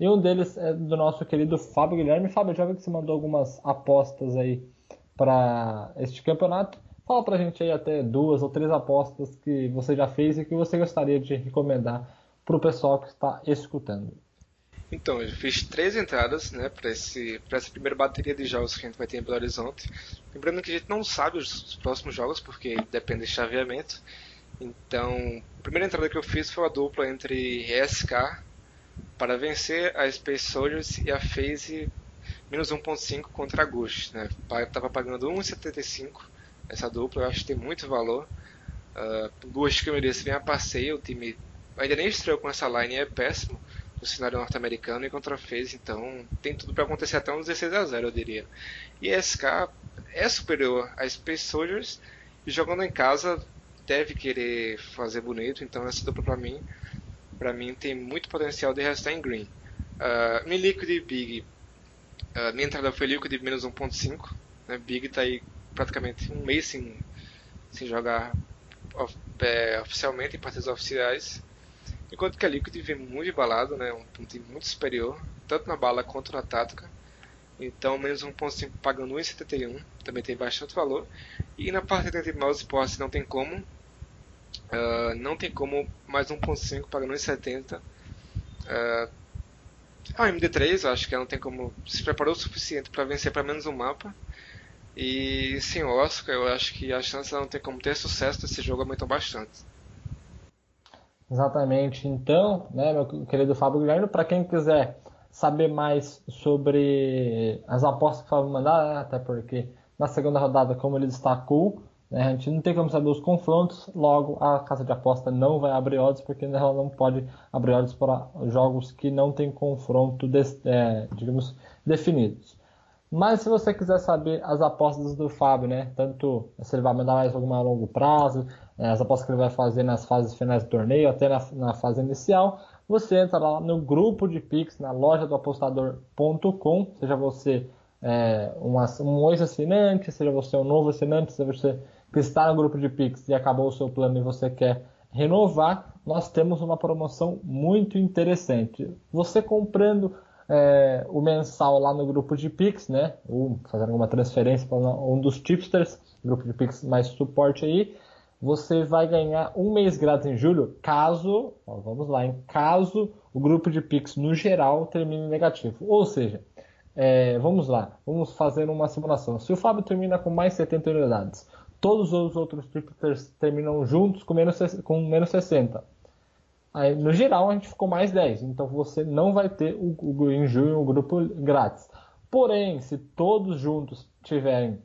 E um deles é do nosso querido Fábio Guilherme. Fábio, já vi que você mandou algumas apostas aí para este campeonato. Fala pra gente aí até duas ou três apostas que você já fez e que você gostaria de recomendar para o pessoal que está escutando. Então, eu fiz três entradas né, para essa primeira bateria de jogos que a gente vai ter em Belo Horizonte. Lembrando que a gente não sabe os, os próximos jogos, porque depende de chaveamento. Então, a primeira entrada que eu fiz foi a dupla entre SK para vencer a Space Soldiers e a FaZe menos 1.5 contra a Gush. Né? Estava pagando 1,75 essa dupla, eu acho que tem muito valor. Uh, Gush que eu mereço vem a passeio, o time ainda nem estreou com essa line é péssimo no cenário norte-americano e contra FaZe, então tem tudo para acontecer até um 16 a 0 eu diria. E a SK é superior a Space Soldiers e jogando em casa deve querer fazer bonito, então essa dupla para mim para mim tem muito potencial de restar em green. Uh, mi Liquid Big, uh, minha entrada foi Liquid menos 1.5, né? Big está aí praticamente um mês sem, sem jogar of, é, oficialmente em partidas oficiais, enquanto que a Liquid vem muito embalado, né? Um, um time muito superior, tanto na bala quanto na tática. Então, menos 1.5 pagando 1,71 também tem bastante valor. E na parte de mouse sports não tem como. Uh, não tem como mais 1.5 pagando 1,70. Uh, a MD3, eu acho que ela não tem como. Se preparou o suficiente para vencer pelo menos um mapa. E sem Oscar, eu acho que a chance de não ter como ter sucesso nesse jogo aumentou bastante. Exatamente. Então, né, meu querido Fábio Guilherme, para quem quiser saber mais sobre as apostas que o Fábio mandar, né, até porque na segunda rodada, como ele destacou, né? A gente não tem como saber os confrontos, logo a casa de aposta não vai abrir odds, porque ela não pode abrir odds para jogos que não tem confronto, de, é, digamos, definidos. Mas se você quiser saber as apostas do Fábio, né? Tanto se ele vai mandar mais alguma a longo prazo, as apostas que ele vai fazer nas fases finais do torneio, até na, na fase inicial, você entra lá no grupo de Pix, na loja do apostador.com, seja você é, um, um ex-assinante, seja você um novo assinante, seja você que está no grupo de Pix e acabou o seu plano e você quer renovar, nós temos uma promoção muito interessante. Você comprando é, o mensal lá no grupo de Pix, né? Ou fazendo alguma transferência para um dos tipsters, grupo de Pix mais suporte aí, você vai ganhar um mês grátis em julho, caso, ó, vamos lá, em caso o grupo de Pix no geral termine negativo. Ou seja, é, vamos lá, vamos fazer uma simulação. Se o Fábio termina com mais 70 unidades, todos os outros triplets terminam juntos com menos, com menos 60. Aí, no geral, a gente ficou mais 10. Então você não vai ter o, o, em junho o grupo grátis. Porém, se todos juntos tiverem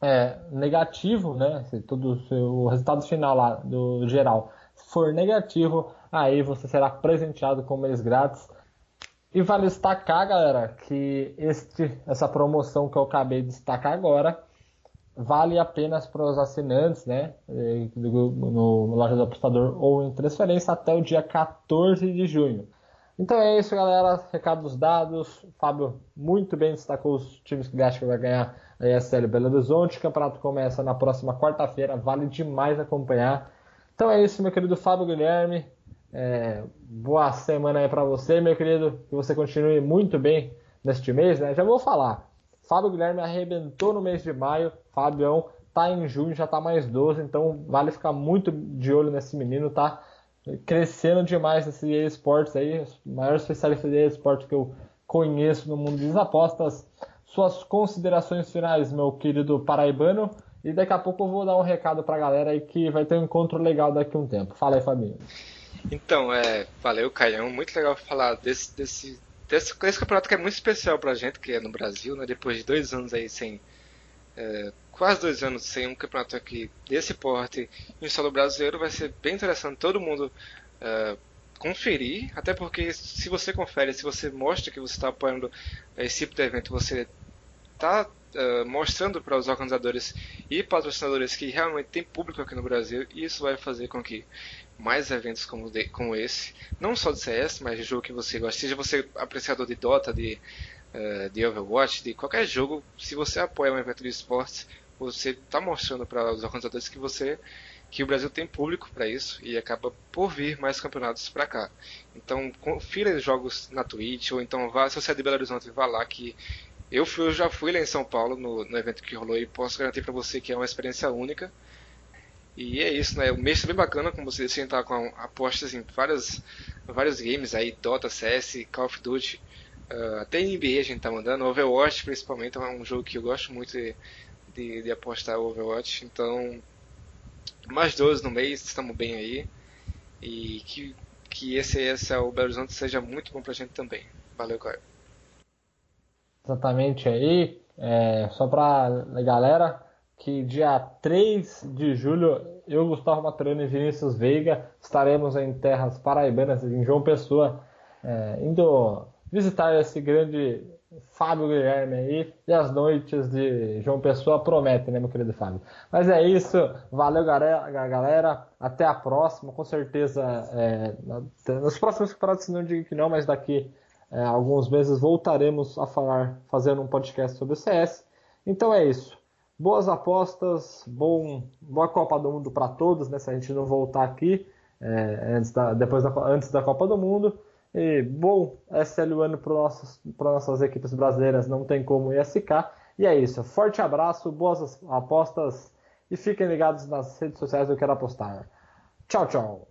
é, negativo, né? Se todo o resultado final lá do geral for negativo, aí você será presenteado com mês grátis. E vale destacar, galera, que este, essa promoção que eu acabei de destacar agora vale apenas para os assinantes, né? No, no loja do apostador ou em transferência até o dia 14 de junho. Então é isso, galera. Recados dados. Fábio muito bem destacou os times que ele acha que vai ganhar a ESL Belo Horizonte. O campeonato começa na próxima quarta-feira. Vale demais acompanhar. Então é isso, meu querido Fábio Guilherme. É, boa semana aí para você, meu querido. Que você continue muito bem neste mês, né? Já vou falar. Fábio Guilherme arrebentou no mês de maio. Fabião tá em junho, já tá mais 12. Então vale ficar muito de olho nesse menino, tá? Crescendo demais nesse esportes aí. Maior especialista de esportes que eu conheço no mundo das apostas. suas considerações finais, meu querido paraibano. E daqui a pouco eu vou dar um recado pra galera aí que vai ter um encontro legal daqui a um tempo. Fala aí, Fabinho. Então, é, valeu, Caião. Muito legal falar desse, desse, desse, desse campeonato que é muito especial pra gente, que é no Brasil, né? Depois de dois anos aí sem. É, quase dois anos sem um campeonato aqui desse porte em solo brasileiro, vai ser bem interessante todo mundo é, conferir, até porque se você confere, se você mostra que você está apoiando esse tipo de evento, você está uh, mostrando para os organizadores e patrocinadores que realmente tem público aqui no Brasil e isso vai fazer com que mais eventos como, de, como esse, não só de CS, mas de jogo que você gosta, seja você apreciador de Dota, de, uh, de Overwatch, de qualquer jogo, se você apoia um evento de esportes, você está mostrando para os organizadores que você que o Brasil tem público para isso e acaba por vir mais campeonatos para cá. Então confira jogos na Twitch ou então vá, se você é de Belo Horizonte, vá lá que eu, fui, eu já fui lá em São Paulo no, no evento que rolou e posso garantir para você que é uma experiência única. E é isso, né? O mês tá bem bacana, como você disse, a tá com apostas em várias, vários games aí, Dota, CS, Call of Duty, uh, até NBA a gente tá mandando, Overwatch principalmente, é um jogo que eu gosto muito de, de apostar Overwatch, então mais 12 no mês, estamos bem aí. E que, que esse, esse é o Belo Horizonte seja muito bom pra gente também. Valeu, Caio exatamente aí. É, só para galera, que dia 3 de julho, eu, Gustavo Maturano e Vinícius Veiga estaremos em terras paraibanas, em João Pessoa, é, indo visitar esse grande Fábio Guilherme aí. E as noites de João Pessoa prometem, né, meu querido Fábio? Mas é isso. Valeu, galera. Até a próxima. Com certeza, é, nos próximos campeonatos, não digo que não, mas daqui é, alguns meses voltaremos a falar, fazendo um podcast sobre o CS. Então é isso. Boas apostas, bom, boa Copa do Mundo para todos, né? Se a gente não voltar aqui é, antes, da, depois da, antes da Copa do Mundo. E bom SL ano para nossas equipes brasileiras, não tem como ISK. E é isso. Forte abraço, boas apostas e fiquem ligados nas redes sociais, eu quero apostar. Tchau, tchau.